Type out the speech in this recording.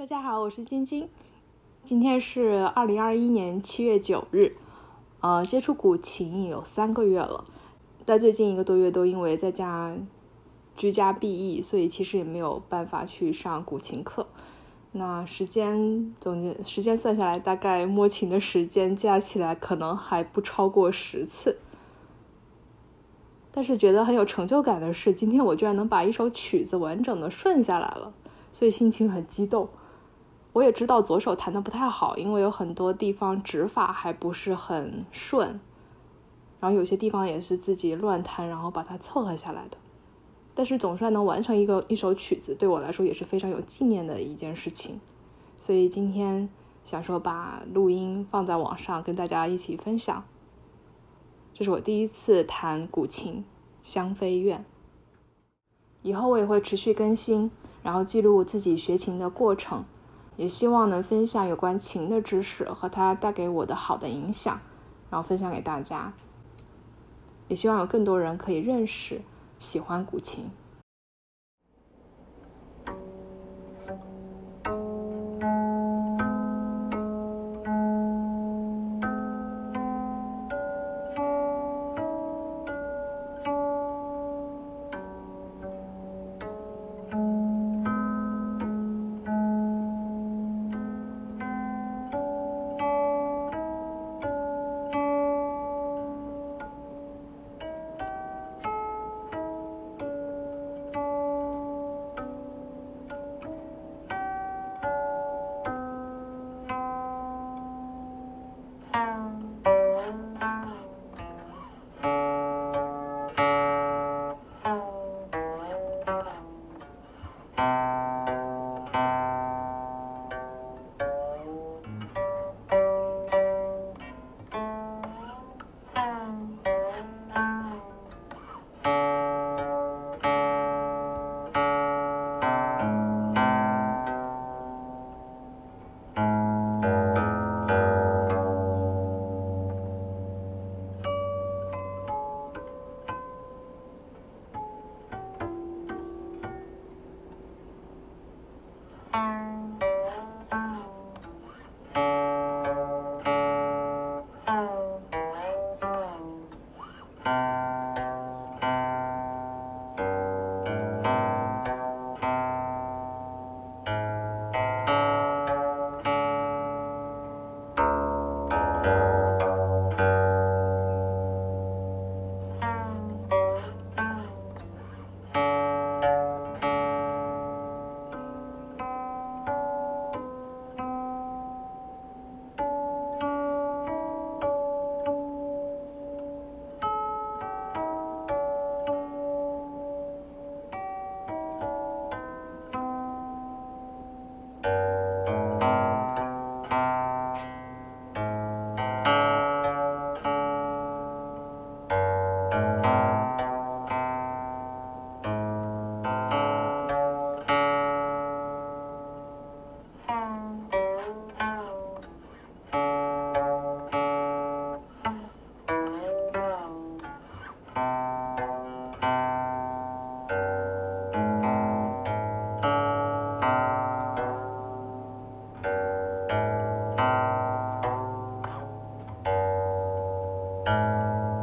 大家好，我是晶晶。今天是二零二一年七月九日，呃，接触古琴有三个月了，在最近一个多月都因为在家居家避疫，所以其实也没有办法去上古琴课。那时间总结时间算下来，大概摸琴的时间加起来可能还不超过十次。但是觉得很有成就感的是，今天我居然能把一首曲子完整的顺下来了，所以心情很激动。我也知道左手弹的不太好，因为有很多地方指法还不是很顺，然后有些地方也是自己乱弹，然后把它凑合下来的。但是总算能完成一个一首曲子，对我来说也是非常有纪念的一件事情。所以今天想说把录音放在网上跟大家一起分享。这是我第一次弹古琴《香妃怨》，以后我也会持续更新，然后记录自己学琴的过程。也希望能分享有关琴的知识和它带给我的好的影响，然后分享给大家。也希望有更多人可以认识、喜欢古琴。Música